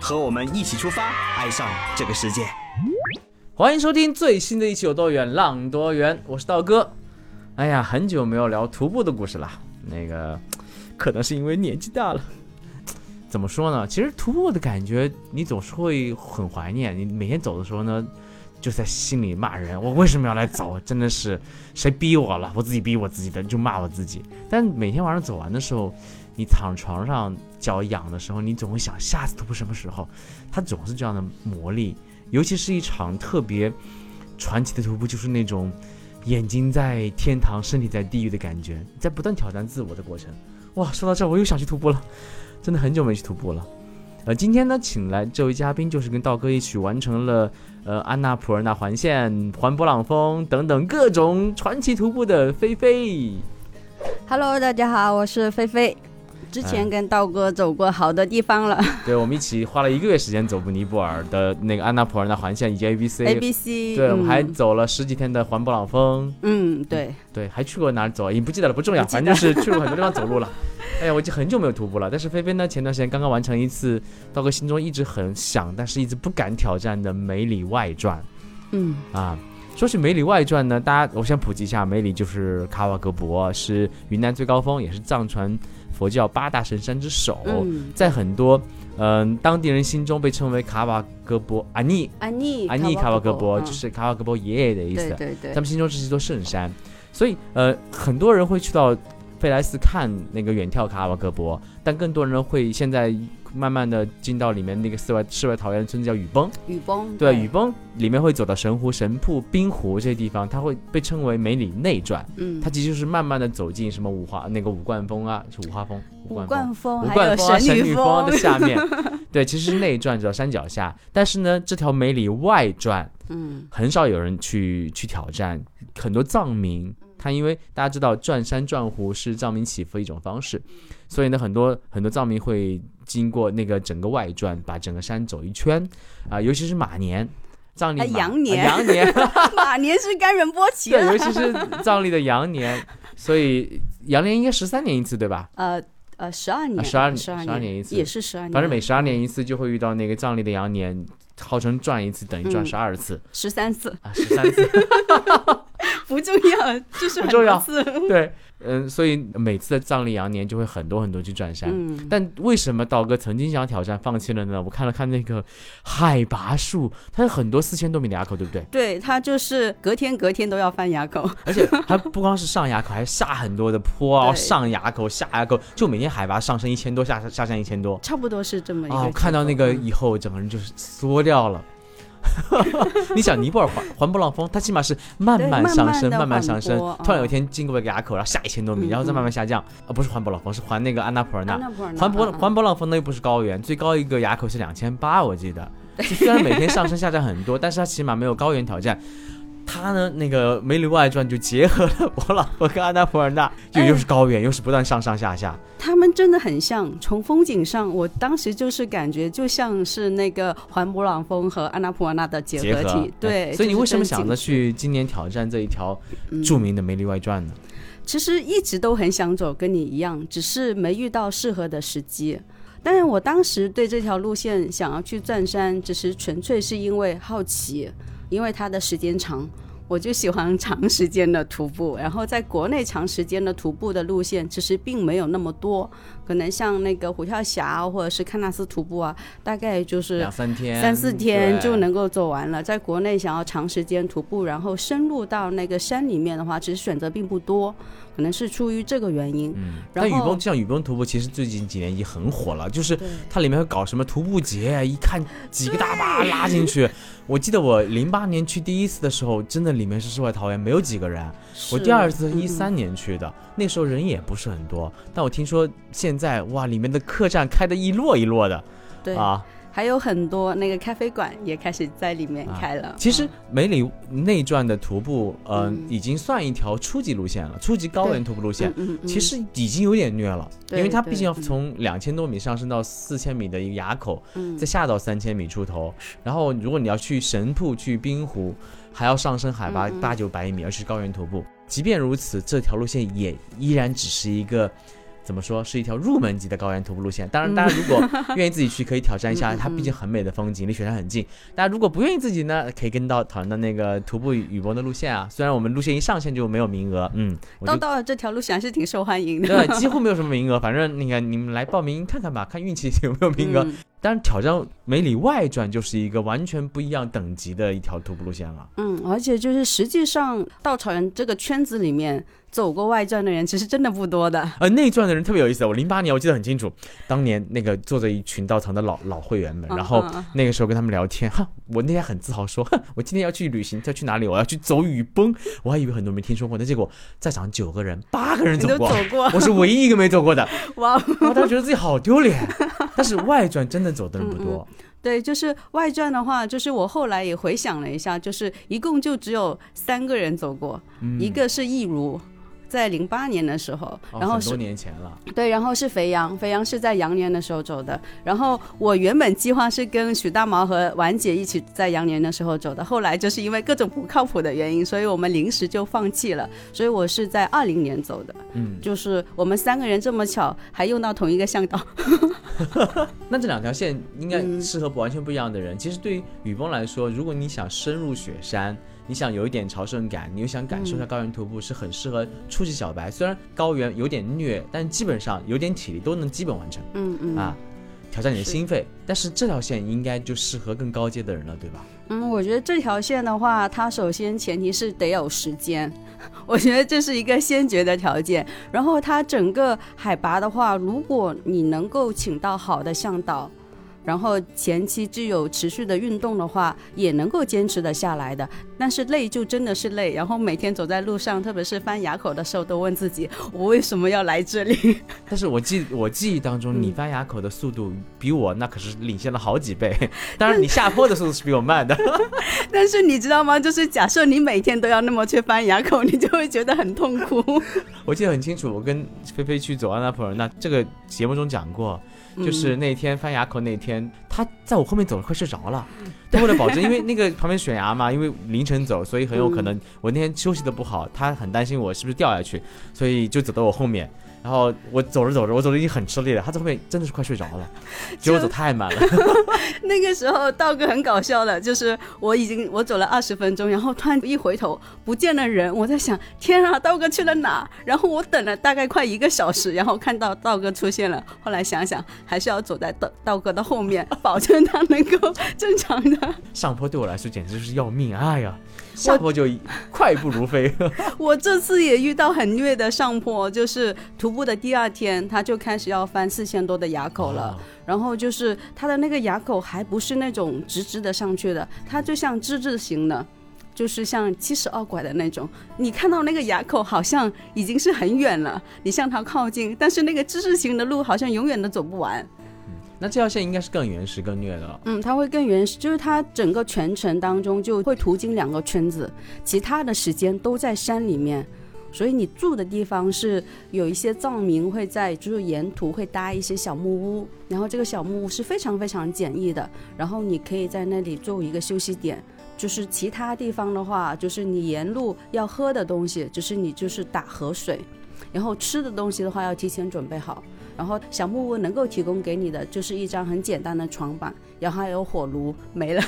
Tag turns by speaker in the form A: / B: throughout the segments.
A: 和我们一起出发，爱上这个世界。
B: 欢迎收听最新的一期有多远浪多远，我是道哥。哎呀，很久没有聊徒步的故事了，那个可能是因为年纪大了。怎么说呢？其实徒步的感觉，你总是会很怀念。你每天走的时候呢，就在心里骂人：我为什么要来走？真的是谁逼我了？我自己逼我自己的，就骂我自己。但每天晚上走完的时候，你躺床上脚痒的时候，你总会想下次徒步什么时候？它总是这样的魔力。尤其是一场特别传奇的徒步，就是那种眼睛在天堂，身体在地狱的感觉，在不断挑战自我的过程。哇，说到这，我又想去徒步了，真的很久没去徒步了。呃，今天呢，请来这位嘉宾，就是跟道哥一起完成了呃安娜普尔纳环线、环勃朗峰等等各种传奇徒步的菲菲。
C: Hello，大家好，我是菲菲。之前跟道哥走过好多地方了，
B: 对，我们一起花了一个月时间走布尼泊尔的那个安娜普尔纳环线以及 A B C
C: A B C，
B: 对，我们还走了十几天的环勃朗峰，
C: 嗯，对，
B: 对，还去过哪儿走？已经不记得了，不重要，反正就是去过很多地方走路了。哎呀，我已经很久没有徒步了。但是菲菲呢，前段时间刚刚完成一次道哥心中一直很想，但是一直不敢挑战的梅里外传。
C: 嗯
B: 啊，说起梅里外传呢，大家我先普及一下，梅里就是卡瓦格博，是云南最高峰，也是藏传。佛教八大神山之首，在很多嗯当地人心中被称为卡瓦格博阿尼
C: 阿尼
B: 阿尼卡瓦格博，就是卡瓦格博爷爷的意思。
C: 对对，
B: 他们心中是一座圣山，所以呃很多人会去到费莱斯看那个远眺卡瓦格博，但更多人会现在。慢慢的进到里面那个世外世外桃源的村子叫雨崩，
C: 雨崩
B: 对雨崩里面会走到神湖、神瀑、冰湖这些地方，它会被称为梅里内转。
C: 嗯，
B: 它其实就是慢慢的走进什么五花那个五冠峰啊，是五花峰、
C: 五冠峰、
B: 五冠峰、神女
C: 峰
B: 的下面。对，其实是内传，在山脚下。但是呢，这条梅里外传，
C: 嗯，
B: 很少有人去去挑战，很多藏民。他因为大家知道转山转湖是藏民祈福一种方式，所以呢，很多很多藏民会经过那个整个外转，把整个山走一圈，啊，尤其是马年，藏历
C: 羊年，
B: 羊年，
C: 马年是甘仁波齐，
B: 对，尤其是藏历的羊年，所以羊年应该十三年一次，对吧？
C: 呃呃，十二年，
B: 十二年
C: 十二
B: 年一次，
C: 也是十二年，
B: 反正每十二年一次就会遇到那个藏历的羊年，号称转一次等于转十二次，
C: 十三次。
B: 啊，十三次。
C: 不重要，就是
B: 很重要。对，嗯，所以每次的藏历羊年就会很多很多去转山。
C: 嗯，
B: 但为什么道哥曾经想挑战放弃了呢？我看了看那个海拔数，它有很多四千多米的垭口，对不对？
C: 对，它就是隔天隔天都要翻垭口，
B: 而且它不光是上垭口，还下很多的坡 啊，上垭口、下垭口，就每天海拔上升一千多，下下降一千多，
C: 差不多是这么一个。
B: 哦，看到那个以后，整个人就是缩掉了。你想尼泊尔环环勃朗峰，它起码是慢慢上升，慢慢上升。突然有一天经过一个垭口，然后下一千多米，然后再慢慢下降。啊，不是环勃朗峰，是环那个安娜普尔纳。环勃环勃朗峰那又不是高原，最高一个垭口是两千八，我记得。虽然每天上升下降很多，但是它起码没有高原挑战。他呢，那个《梅里外传》就结合了勃朗峰跟安娜普尔纳，就又是高原，又是不断上上下下。
C: 他们真的很像，从风景上，我当时就是感觉就像是那个环勃朗峰和安娜普尔纳的结合体。对，
B: 所以你为什么想着去今年挑战这一条著名的《梅里外传》呢？
C: 其实一直都很想走，跟你一样，只是没遇到适合的时机。但是我当时对这条路线想要去钻山，只是纯粹是因为好奇。因为它的时间长，我就喜欢长时间的徒步。然后在国内长时间的徒步的路线其实并没有那么多，可能像那个虎跳峡或者是喀纳斯徒步啊，大概就是
B: 两三天、
C: 三四天就能够走完了。在国内想要长时间徒步，然后深入到那个山里面的话，其实选择并不多。可能是出于这个原因，
B: 嗯，但雨崩像雨崩徒步，其实最近几年已经很火了，就是它里面会搞什么徒步节，一看几个大巴拉进去。我记得我零八年去第一次的时候，真的里面是世外桃源，没有几个人。我第二次一三年去的，那时候人也不是很多。但我听说现在哇，里面的客栈开的一摞一摞的，
C: 对
B: 啊。
C: 还有很多那个咖啡馆也开始在里面开了。
B: 其实梅里内转的徒步，呃，
C: 嗯
B: 已经算一条初级路线了，初级高原徒步路线。
C: 嗯嗯嗯
B: 其实已经有点虐了，因为它毕竟要从两千多米上升到四千米的一个垭口，
C: 嗯
B: 再下到三千米出头。然后如果你要去神瀑、去冰湖，还要上升海拔八九百米，而是高原徒步。即便如此，这条路线也依然只是一个。怎么说是一条入门级的高原徒步路线？当然，大家，如果愿意自己去，可以挑战一下。它毕竟很美的风景，离雪山很近。大家如果不愿意自己呢，可以跟到讨论的那个徒步雨博的路线啊。虽然我们路线一上线就没有名额，嗯，
C: 到到了这条路线还是挺受欢迎的。
B: 对，几乎没有什么名额，反正那个你们来报名看看吧，看运气有没有名额。
C: 嗯
B: 当然，挑战梅里外传就是一个完全不一样等级的一条徒步路线了。
C: 嗯，而且就是实际上稻草人这个圈子里面走过外传的人，其实真的不多的。
B: 呃，内传的人特别有意思，我零八年我记得很清楚，当年那个坐着一群到场的老老会员们，然后那个时候跟他们聊天，哈，我那天很自豪说，哼，我今天要去旅行，要去哪里？我要去走雨崩，我还以为很多没听说过，那结果在场九个人，八个人
C: 都
B: 走过，
C: 走过，
B: 我是唯一一个没走过的，
C: 哇！
B: 我当时觉得自己好丢脸。但是外传真的走的人不多，
C: 对，就是外传的话，就是我后来也回想了一下，就是一共就只有三个人走过，
B: 嗯
C: 一个是易如。在零八年的时候，
B: 哦
C: 然后是
B: 很多年前了。
C: 对，然后是肥羊，肥羊是在羊年的时候走的。然后我原本计划是跟许大毛和婉姐一起在羊年的时候走的，后来就是因为各种不靠谱的原因，所以我们临时就放弃了。所以我是在二零年走的，
B: 嗯，
C: 就是我们三个人这么巧，还用到同一个向导。
B: 那这两条线应该
C: 嗯
B: 适合不完全不一样的人。其实对于雨崩来说，如果你想深入雪山，你想有一点朝圣感，你又想感受一下高原徒步，是很适合初级小白。虽然高原有点虐，但基本上有点体力都能基本完成、
C: 嗯嗯
B: 啊，挑战你的心肺。但是这条线应该就适合更高阶的人了，对吧？
C: 嗯，我觉得这条线的话，它首先前提是得有时间，我觉得这是一个先决的条件。然后它整个海拔的话，如果你能够请到好的向导。然后前期具有持续的运动的话，也能够坚持的下来的。但是累就真的是累，然后每天走在路上，特别是翻垭口的时候，都问自己：我为什么要来这里？
B: 但是我记我记忆当中，
C: 嗯
B: 你翻垭口的速度比我那可是领先了好几倍。当然，你下坡的速度是比我慢的。
C: 但是你知道吗？就是假设你每天都要那么去翻垭口，你就会觉得很痛苦。
B: 我记得很清楚，我跟菲菲去走安娜普尔，那这个节目中讲过，就是那天翻崖口那天，他在我后面走了，快睡着了。他为了保证，因为那个旁边悬崖嘛，因为凌晨走，所以很有可能我那天休息的不好，他很担心我是不是掉下去，所以就走到我后面。然后我走着走着，我走的已经很吃力了，他在后面真的是快睡着了，结果走太慢了。
C: 那个时候道哥很搞笑的，就是我已经我走了二十分钟，然后突然一回头不见了人，我在想天啊，道哥去了哪？然后我等了大概快一个小时，然后看到道哥出现了，后来想想还是要走在道道哥的后面，保证他能够 正常的。
B: 上坡对我来说简直就是要命，哎呀，下坡就快步如飞。
C: 我这次也遇到很虐的上坡，就是徒步的第二天，他就开始要翻四千多的垭口了。
B: 哦
C: 然后就是他的那个垭口还不是那种直直的上去的，它就像之字形的，就是像七十二拐的那种。你看到那个垭口好像已经是很远了，你向它靠近，但是那个之字形的路好像永远都走不完。
B: 那这条线应该是更原始、更虐的。
C: 嗯，它会更原始，就是它整个全程当中就会途经两个村子，其他的时间都在山里面。所以你住的地方是有一些藏民会在，就是沿途会搭一些小木屋，然后这个小木屋是非常非常简易的，然后你可以在那里作为一个休息点。就是其他地方的话，就是你沿路要喝的东西，就是你就是打河水，然后吃的东西的话要提前准备好。然后小木屋能够提供给你的就是一张很简单的床板，然后还有火炉，没了。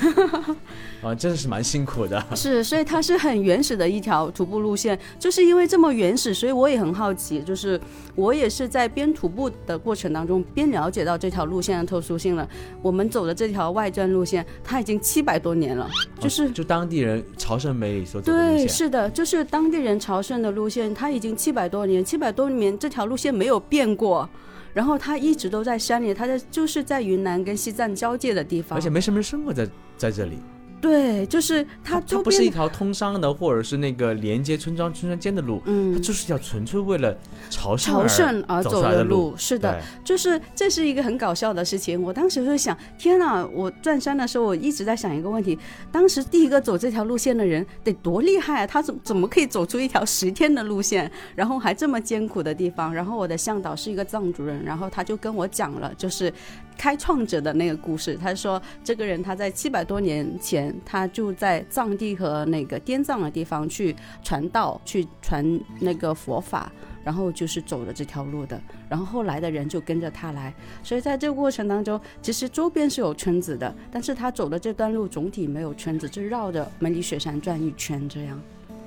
B: 啊，真的是蛮辛苦的。
C: 是，所以它是很原始的一条徒步路线，就是因为这么原始，所以我也很好奇，就是我也是在边徒步的过程当中边了解到这条路线的特殊性了。我们走的这条外转路线，它已经七百多年了，就是
B: 哦就当地人朝圣梅里所走的
C: 对，是的，就是当地人朝圣的路线，它已经七百多年，七百多年这条路线没有变过。然后他一直都在山里，他在就是在云南跟西藏交界的地方。
B: 而且没什么人生活在在这里。
C: 对，就是它
B: 它
C: 周
B: 不是一，条通商的，或者是那个连接村庄村庄间的路，它
C: 嗯，
B: 就是一条纯粹为了朝圣
C: 朝
B: 而
C: 圣而走
B: 的
C: 路，是的，就是这是一个很搞笑的事情。我当时就想，天哪！我转山的时候，我一直在想一个问题：当时第一个走这条路线的人得多厉害啊？他怎怎么可以走出一条十天的路线，然后还这么艰苦的地方？然后我的向导是一个藏族人，然后他就跟我讲了，就是开创者的那个故事。他说，这个人他在七百多年前，他就在藏地和那个滇藏的地方去传道，去传那个佛法。然后就是走了这条路的，然后后来的人就跟着他来，所以在这个过程当中，其实周边是有村子的，但是他走的这段路总体没有村子，就绕着梅里雪山转一圈这样。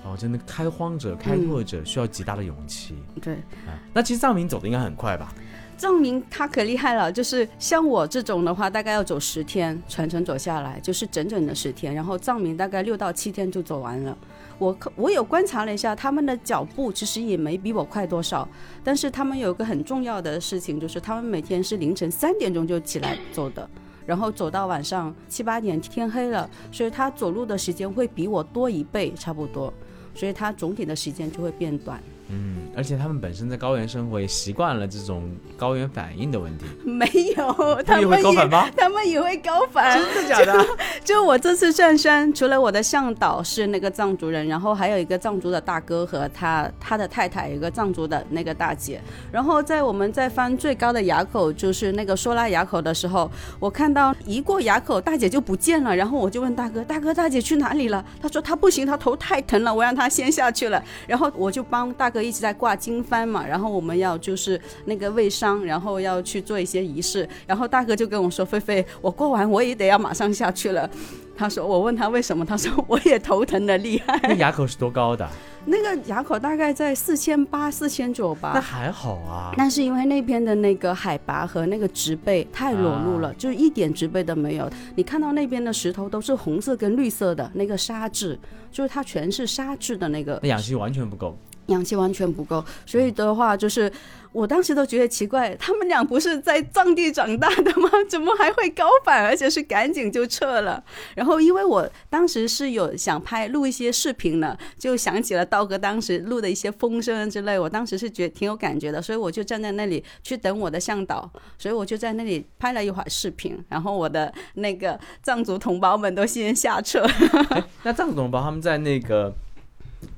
B: 哦，真的开荒者、开拓者需要极大的勇气。
C: 对，
B: 啊，那其实藏民走的应该很快吧？
C: 藏民他可厉害了，就是像我这种的话，大概要走十天，全程走下来就是整整的十天，然后藏民大概六到七天就走完了。我我有观察了一下，他们的脚步其实也没比我快多少，但是他们有个很重要的事情，就是他们每天是凌晨三点钟就起来走的。然后走到晚上七八点天黑了，所以他走路的时间会比我多一倍差不多，所以它总体的时间就会变短。
B: 嗯，而且他们本身在高原生活，也习惯了这种高原反应的问题。
C: 没有，他
B: 他们也会高反吗？
C: 他们也会高反，
B: 真的假的？
C: 就我这次转山，除了我的向导是那个藏族人，然后还有一个藏族的大哥和他他的太太，有一个藏族的那个大姐。然后在我们在翻最高的垭口，就是那个说拉垭口的时候，我看到一过垭口，大姐就不见了。然后我就问大哥：“大哥，大姐去哪里了？”他说：“他不行，他头太疼了，我让他先下去了。”然后我就帮大哥一直在挂经幡嘛，然后我们要就是那个喂伤，然后要去做一些仪式。然后大哥就跟我说：“菲菲，我过完我也得要马上下去了。”他说：“我问他为什么？他说我也头疼的厉害。
B: 那垭口是多高的？
C: 那个垭口大概在四千八、四千九吧。
B: 那还好啊。
C: 但是因为那边的那个海拔和那个植被太裸露了，
B: 啊
C: 就是一点植被都没有。你看到那边的石头都是红色跟绿色的那个沙质，就是它全是沙质的那个
B: 那氧气完全不够。
C: 氧气完全不够，所以的话就是，我当时都觉得奇怪，他们俩不是在藏地长大的吗？怎么还会高反，而且是赶紧就撤了？然后因为我当时是有想拍录一些视频呢，就想起了刀哥当时录的一些风声之类，我当时是觉得挺有感觉的，所以我就站在那里去等我的向导，所以我就在那里拍了一会儿视频，然后我的那个藏族同胞们都先下撤。
B: 那藏族同胞他们在那个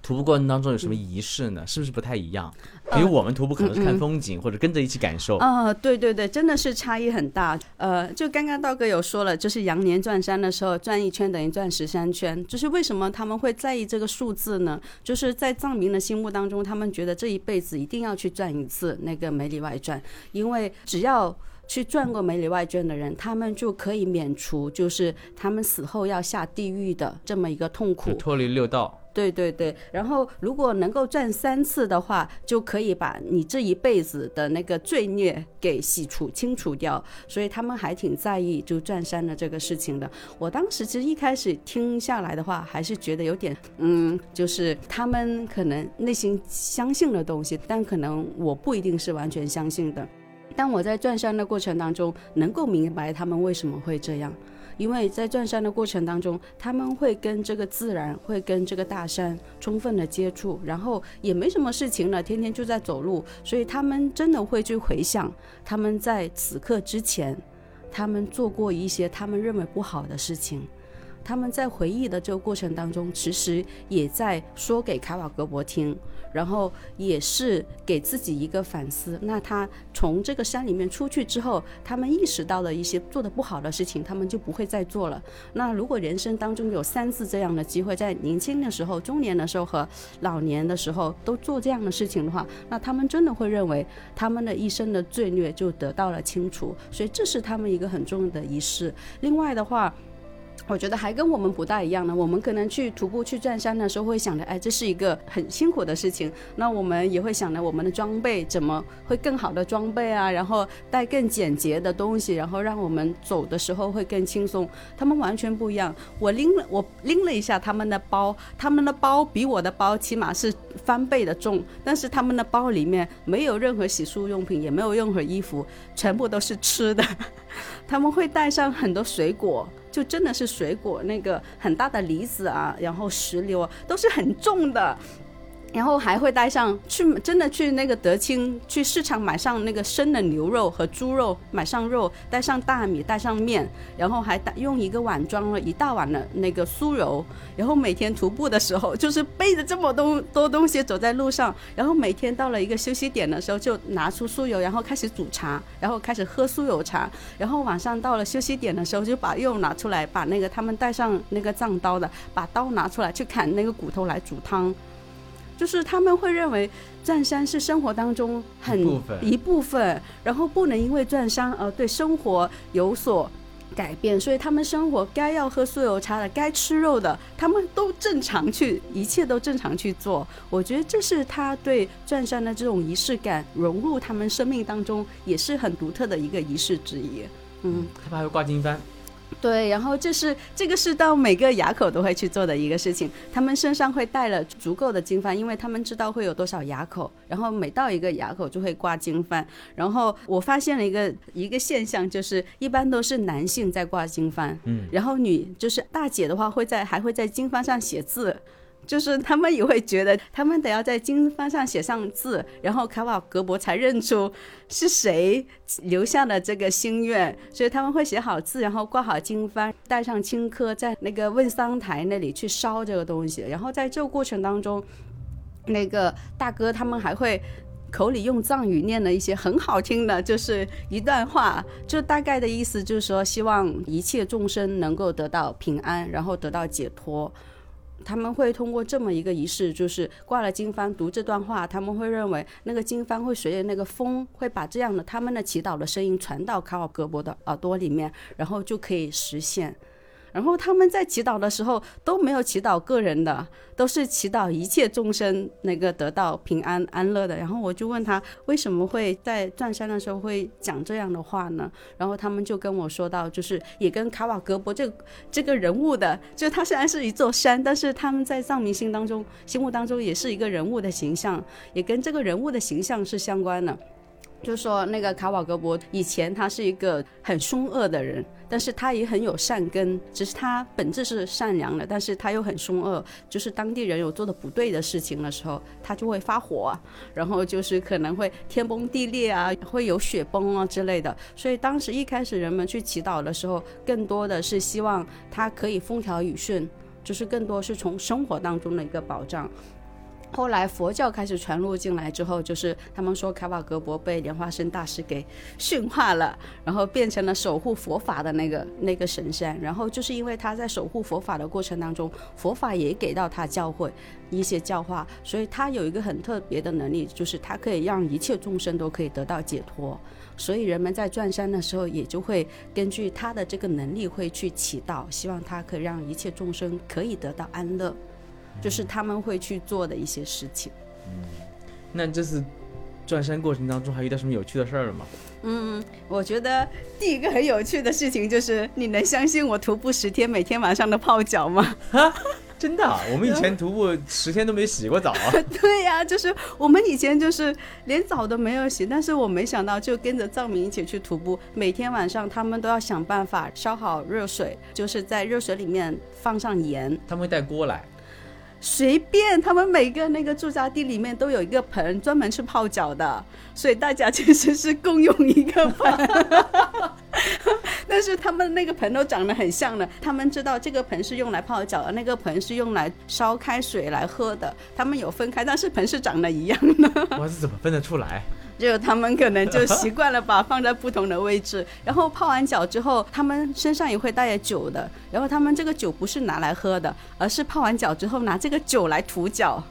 B: 徒步过程当中有什么仪式呢？是不是不太一样？比如我们徒步可能是看风景，或者跟着一起感受。
C: 啊、对对对，真的是差异很大。呃，就刚刚道哥有说了，就是羊年转山的时候，转一圈等于转十三圈。就是为什么他们会在意这个数字呢？就是在藏民的心目当中，他们觉得这一辈子一定要去转一次那个梅里外转，因为只要。去转过梅里外传的人，他们就可以免除，就是他们死后要下地狱的这么一个痛苦。
B: 脱离六道，
C: 对对对，然后如果能够转三次的话，就可以把你这一辈子的那个罪孽给洗除清除掉，所以他们还挺在意就转山的这个事情的。我当时其实一开始听下来的话，还是觉得有点，嗯，就是他们可能内心相信的东西，但可能我不一定是完全相信的。但我在转山的过程当中，能够明白他们为什么会这样。因为在转山的过程当中，他们会跟这个自然，会跟这个大山充分的接触，然后也没什么事情了，天天就在走路，所以他们真的会去回想他们在此刻之前，他们做过一些他们认为不好的事情。他们在回忆的这个过程当中，其实也在说给卡瓦格博听，然后也是给自己一个反思。那他从这个山里面出去之后，他们意识到了一些做的不好的事情，他们就不会再做了。那如果人生当中有三次这样的机会，在年轻的时候、中年的时候和老年的时候都做这样的事情的话，那他们真的会认为他们的一生的罪孽就得到了清除。所以这是他们一个很重要的仪式。另外的话。我觉得还跟我们不大一样呢。我们可能去徒步、去转山的时候，会想着，哎，这是一个很辛苦的事情。那我们也会想着，我们的装备怎么会更好的装备啊？然后带更简洁的东西，然后让我们走的时候会更轻松。他们完全不一样。我拎了，我拎了一下他们的包，他们的包比我的包起码是翻倍的重，但是他们的包里面没有任何洗漱用品，也没有任何衣服，全部都是吃的。他们会带上很多水果，就真的是水果，那个很大的梨子啊，然后石榴啊，都是很重的。然后还会带上去，真的去那个德清去市场买上那个生的牛肉和猪肉，买上肉，带上大米，带上面，然后还带用一个碗装了一大碗的那个酥油。然后每天徒步的时候，就是背着这么多多东西走在路上。然后每天到了一个休息点的时候，就拿出酥油，然后开始煮茶，然后开始喝酥油茶。然后晚上到了休息点的时候，就把肉拿出来，把那个他们带上那个藏刀的，把刀拿出来去砍那个骨头来煮汤。就是他们会认为转山是生活当中很一部分，然后不能因为转山而对生活有所改变，所以他们生活该要喝酥油茶的，该吃肉的，他们都正常去，一切都正常去做。我觉得这是他对转山的这种仪式感融入他们生命当中，也是很独特的一个仪式之一。
B: 嗯，他们还会挂金幡。
C: 对，然后这是这个是到每个垭口都会去做的一个事情，他们身上会带了足够的经幡，因为他们知道会有多少垭口，然后每到一个垭口就会挂经幡。然后我发现了一个一个现象，就是一般都是男性在挂经幡，嗯，然后女就是大姐的话会在还会在经幡上写字。就是他们也会觉得，他们得要在经幡上写上字，然后卡瓦格博才认出是谁留下的这个心愿，所以他们会写好字，然后挂好经幡，带上青稞，在那个问桑台那里去烧这个东西。然后在这个过程当中，那个大哥他们还会口里用藏语念了一些很好听的，就是一段话，就大概的意思就是说，希望一切众生能够得到平安，然后得到解脱。他们会通过这么一个仪式，就是挂了经幡读这段话，他们会认为那个经幡会随着那个风，会把这样的他们的祈祷的声音传到卡尔格博的耳朵里面，然后就可以实现。然后他们在祈祷的时候都没有祈祷个人的，都是祈祷一切众生那个得到平安安乐的。然后我就问他为什么会在转山的时候会讲这样的话呢？然后他们就跟我说到，就是也跟卡瓦格博这这个人物的，就他虽然是一座山，但是他们在藏民心当中心目当中也是一个人物的形象，也跟这个人物的形象是相关的。就说那个卡瓦格博以前他是一个很凶恶的人，但是他也很有善根，只是他本质是善良的，但是他又很凶恶。就是当地人有做的不对的事情的时候，他就会发火，然后就是可能会天崩地裂啊，会有雪崩啊之类的。所以当时一开始人们去祈祷的时候，更多的是希望他可以风调雨顺，就是更多是从生活当中的一个保障。后来佛教开始传入进来之后，就是他们说卡瓦格博被莲花生大师给驯化了，然后变成了守护佛法的那个那个神山。然后就是因为他在守护佛法的过程当中，佛法也给到他教诲一些教化，所以他有一个很特别的能力，就是他可以让一切众生都可以得到解脱。所以人们在转山的时候，也就会根据他的这个能力会去祈祷，希望他可以让一切众生可以得到安乐。就是他们会去做的一些事情。
B: 嗯，那这次转山过程当中还遇到什么有趣的事儿了吗？
C: 嗯，我觉得第一个很有趣的事情就是，你能相信我徒步十天，每天晚上的泡脚吗？
B: 真的？我们以前徒步十天都没洗过澡啊？
C: 对呀，就是我们以前就是连澡都没有洗，但是我没想到就跟着藏民一起去徒步，每天晚上他们都要想办法烧好热水，就是在热水里面放上盐。
B: 他们会带锅来。
C: 随便，他们每个那个驻扎地里面都有一个盆，专门是泡脚的，所以大家其实是共用一个盆。但是他们那个盆都长得很像的，他们知道这个盆是用来泡脚的，那个盆是用来烧开水来喝的，他们有分开，但是盆是长得一样的。
B: 我是怎么分得出来？
C: 就他们可能就习惯了把放在不同的位置，然后泡完脚之后，他们身上也会带着酒的，然后他们这个酒不是拿来喝的，而是泡完脚之后拿这个酒来涂脚。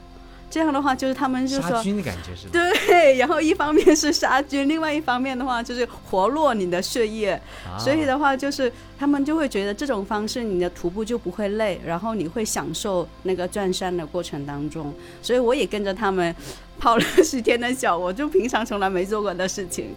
C: 这样的话，就是他们就说
B: 杀菌的感觉是吧？
C: 对，然后一方面是杀菌，另外一方面的话就是活络你的血液，所以的话就是他们就会觉得这种方式你的徒步就不会累，然后你会享受那个转山的过程当中。所以我也跟着他们跑了十天的脚，我就平常从来没做过的事情。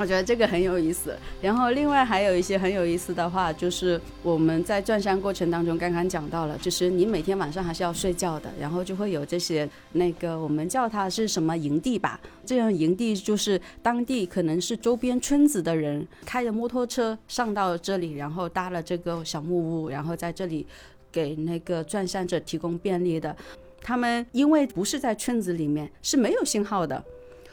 C: 我觉得这个很有意思。然后另外还有一些很有意思的话，就是我们在转山过程当中刚刚讲到了，就是你每天晚上还是要睡觉的，然后就会有这些那个我们叫它是什么营地吧？这样营地就是当地可能是周边村子的人开着摩托车上到这里，然后搭了这个小木屋，然后在这里给那个转山者提供便利的。他们因为不是在村子里面，是没有信号的。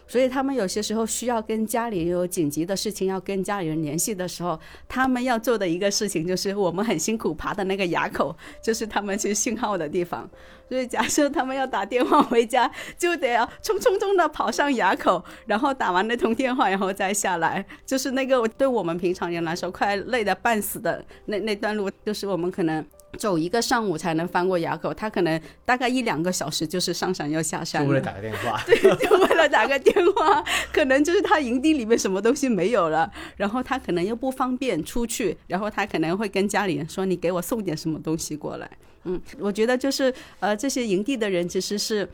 C: 所以他们有些时候需要跟家里有紧急的事情要跟家里人联系的时候，他们要做的一个事情就是我们很辛苦爬的那个垭口，就是他们去信号的地方。所以假设他们要打电话回家，就得要冲冲冲的跑上垭口，然后打完那通电话，然后再下来。就是那个对我们平常人来说快累得半死的那那段路，就是我们可能。走一个上午才能翻过垭口，他可能大概一两个小时就是上山要下山，
B: 就为了打个电话，
C: 对，就为了打个电话，可能就是他营地里面什么东西没有了，然后他可能又不方便出去，然后他可能会跟家里人说：“你给我送点什么东西过来。”嗯，我觉得就是呃，这些营地的人其实是。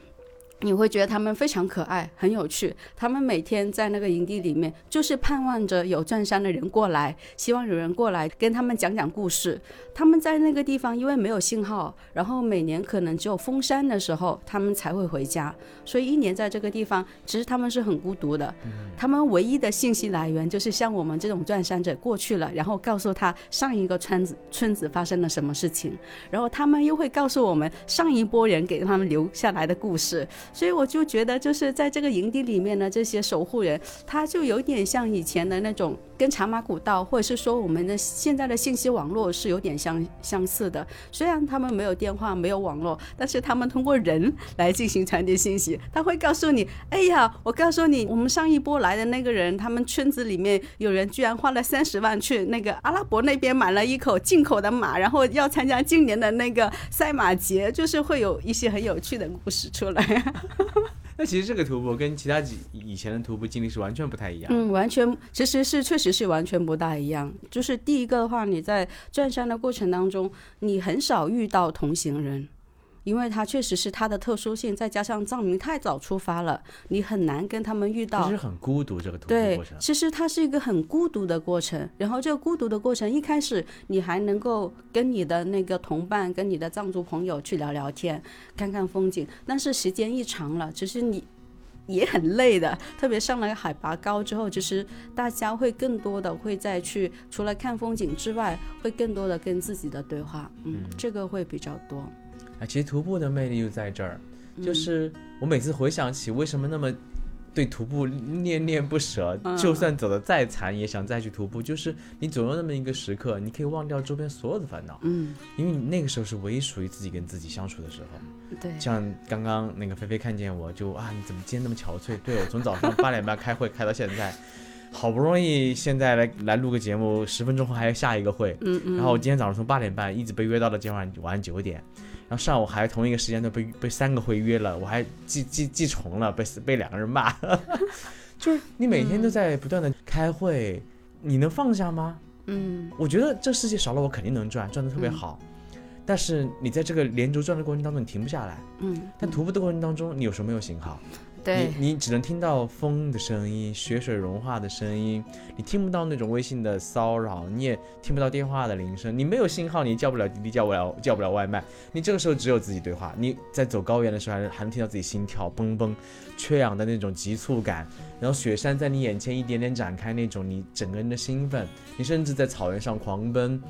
C: 你会觉得他们非常可爱，很有趣。他们每天在那个营地里面，就是盼望着有转山的人过来，希望有人过来跟他们讲讲故事。他们在那个地方，因为没有信号，然后每年可能只有封山的时候，他们才会回家。所以一年在这个地方，其实他们是很孤独的。他们唯一的信息来源就是像我们这种转山者过去了，然后告诉他上一个村子村子发生了什么事情，然后他们又会告诉我们上一波人给他们留下来的故事。所以我就觉得，就是在这个营地里面呢，这些守护人，他就有点像以前的那种。跟茶马古道，或者是说我们的现在的信息网络是有点相相似的。虽然他们没有电话，没有网络，但是他们通过人 来进行传递信息。他会告诉你：“哎呀，我告诉你，我们上一波来的那个人，他们村子里面有人居然花了三十万去那个阿拉伯那边买了一口进口的马，然后要参加今年的那个赛马节，就是会有一些很有趣的故事出来。”
B: 那其实这个徒步跟其他几以前的徒步经历是完全不太一样。
C: 嗯，完全其实是确实是完全不大一样。就是第一个的话，你在转山的过程当中，你很少遇到同行人。因为它确实是它的特殊性，再加上藏民太早出发了，你很难跟他们遇到。
B: 其实很孤独这个徒
C: 步
B: 过程。
C: 其实它是一个很孤独的过程。然后这个孤独的过程，一开始你还能够跟你的那个同伴、跟你的藏族朋友去聊聊天、看看风景。但是时间一长了，其实你也很累的。特别上了海拔高之后，其实大家会更多的会再去，除了看风景之外，会更多的跟自己的对话。嗯，这个会比较多。
B: 啊，其实徒步的魅力就在这儿，就是我每次回想起为什么那么对徒步念念不舍，就算走得再惨也想再去徒步，就是你总有那么一个时刻，你可以忘掉周边所有的烦恼，
C: 嗯，
B: 因为你那个时候是唯一属于自己跟自己相处的时候。
C: 对，
B: 像刚刚那个菲菲看见我就啊，你怎么今天那么憔悴？对我从早上八点半开会开到现在。好不容易现在来来录个节目，十分钟后还要下一个会，
C: 嗯嗯，
B: 然后我今天早上从八点半一直被约到了今晚晚上九点，然后上午还同一个时间段被被三个会约了，我还记记记重了，被被两个人骂，就是你每天都在不断的开会，你能放下吗？
C: 嗯，
B: 我觉得这世界少了我肯定能赚，赚的特别好，但是你在这个连轴转的过程当中你停不下来，
C: 嗯，
B: 但徒步的过程当中你有时候没有信号。
C: 你
B: 你只能听到风的声音，雪水融化的声音，你听不到那种微信的骚扰，你也听不到电话的铃声，你没有信号，你叫不了滴滴，叫不了叫不了外卖，你这个时候只有自己对话。你在走高原的时候，还还能听到自己心跳嘣嘣，缺氧的那种急促感，然后雪山在你眼前一点点展开，那种你整个人的兴奋，你甚至在草原上狂奔，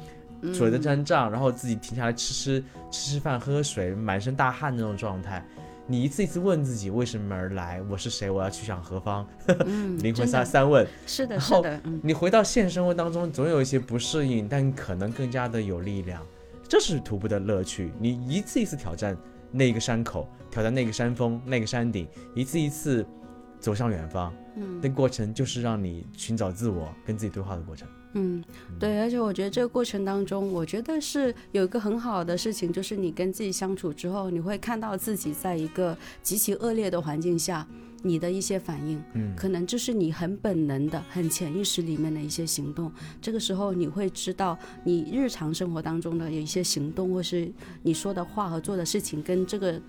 B: 水的战仗，然后自己停下来吃吃吃吃饭，喝喝水，满身大汗那种状态。你一次一次问自己为什么而来，我是谁，我要去向何方？灵魂三三问。
C: 是的，是的。
B: 你回到现实生活当中，总有一些不适应，但可能更加的有力量。这是徒步的乐趣。你一次一次挑战那个山口，挑战那个山峰，那个山顶，一次一次走向远方。
C: 嗯，
B: 那过程就是让你寻找自我，跟自己对话的过程。
C: 嗯，对，而且我觉得这个过程当中，我觉得是有一个很好的事情，就是你跟自己相处之后，你会看到自己在一个极其恶劣的环境下，你的一些反应，
B: 嗯，
C: 可能就是你很本能的、很潜意识里面的一些行动。这个时候，你会知道你日常生活当中的有一些行动，或是你说的话和做的事情，跟这个。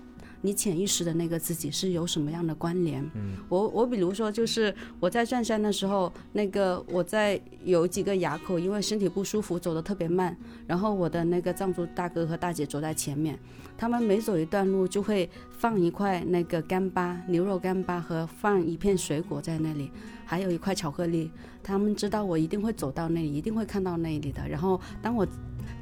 C: 你潜意识的那个自己是有什么样的关联。
B: 嗯，
C: 我我比如说就是我在转山的时候，那个我在有几个垭口，因为身体不舒服走得特别慢，然后我的那个藏族大哥和大姐走在前面，他们每走一段路就会放一块那个干巴牛肉干巴和放一片水果在那里，还有一块巧克力。他们知道我一定会走到那里，一定会看到那里的。然后当我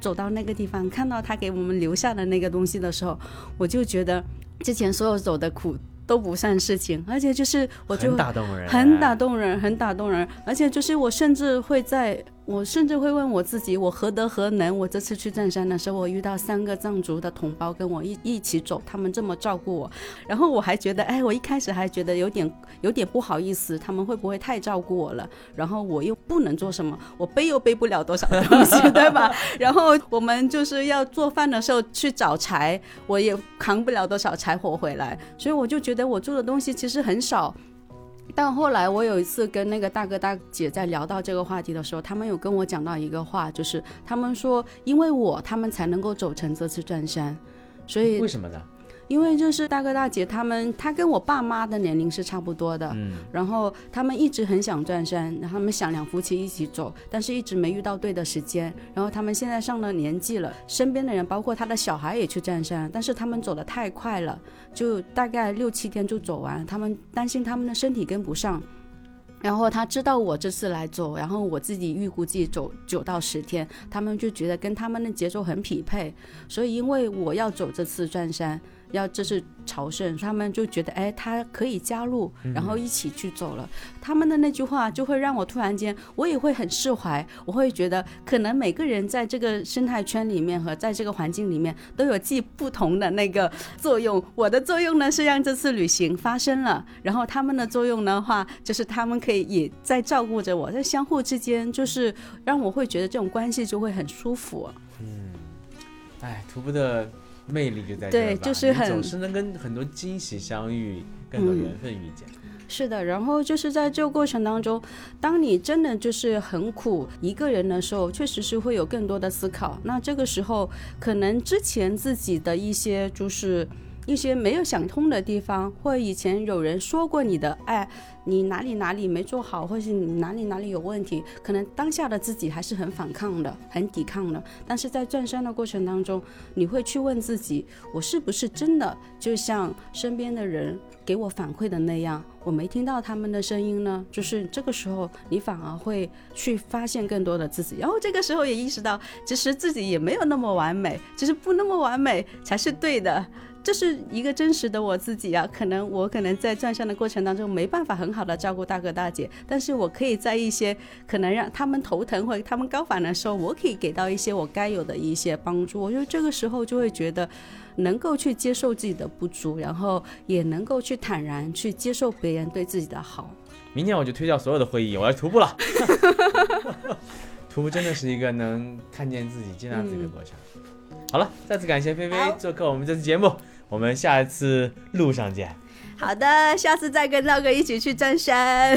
C: 走到那个地方，看到他给我们留下的那个东西的时候，我就觉得之前所有走的苦都不算事情，而且就是我就
B: 很打动人，
C: 很打动人，很打动人，而且就是我甚至会在。我甚至会问我自己，我何德何能？我这次去占山的时候，我遇到三个藏族的同胞跟我一一起走，他们这么照顾我，然后我还觉得，哎，我一开始还觉得有点有点不好意思，他们会不会太照顾我了？然后我又不能做什么，我背又背不了多少东西，对吧？然后我们就是要做饭的时候去找柴，我也扛不了多少柴火回来，所以我就觉得我做的东西其实很少。但后来我有一次跟那个大哥大姐在聊到这个话题的时候，他们有跟我讲到一个话，就是他们说因为我他们才能够走成这次转山，所以
B: 为什么呢？
C: 因为就是大哥大姐他们，他跟我爸妈的年龄是差不多的，
B: 嗯，
C: 然后他们一直很想转山，然后他们想两夫妻一起走，但是一直没遇到对的时间。然后他们现在上了年纪了，身边的人包括他的小孩也去转山，但是他们走得太快了，就大概六七天就走完，他们担心他们的身体跟不上。然后他知道我这次来走，然后我自己预估自己走九到十天，他们就觉得跟他们的节奏很匹配，所以因为我要走这次转山。要这是朝圣，他们就觉得哎，他可以加入，然后一起去走了。他们的那句话就会让我突然间，我也会很释怀。我会觉得，可能每个人在这个生态圈里面和在这个环境里面都有既不同的那个作用。我的作用呢是让这次旅行发生了，然后他们的作用的话，就是他们可以也在照顾着我，在相互之间，就是让我会觉得这种关系就会很舒服。
B: 嗯，哎，徒步的。魅力就在
C: 对，就是很
B: 总是能跟很多惊喜相遇，更多缘分遇见。
C: 是的，然后就是在这个过程当中，当你真的就是很苦一个人的时候，确实是会有更多的思考。那这个时候，可能之前自己的一些就是一些没有想通的地方，或以前有人说过你的，哎。你哪里哪里没做好，或是你哪里哪里有问题，可能当下的自己还是很反抗的，很抵抗的。但是在转山的过程当中，你会去问自己，我是不是真的就像身边的人给我反馈的那样，我没听到他们的声音呢？就是这个时候，你反而会去发现更多的自己，然后这个时候也意识到，其实自己也没有那么完美，其实不那么完美才是对的。这是一个真实的我自己啊，可能我可能在转向的过程当中没办法很好的照顾大哥大姐，但是我可以在一些可能让他们头疼或者他们高反的时候，我可以给到一些我该有的一些帮助。我觉得这个时候就会觉得能够去接受自己的不足，然后也能够去坦然去接受别人对自己的好。
B: 明天我就推掉所有的会议，我要徒步了。徒步真的是一个能看见自己、接纳自己的过程。好了，再次感谢菲菲做客我们这次节目。我们下一次路上见。
C: 好的，下次再跟闹哥一起去登山。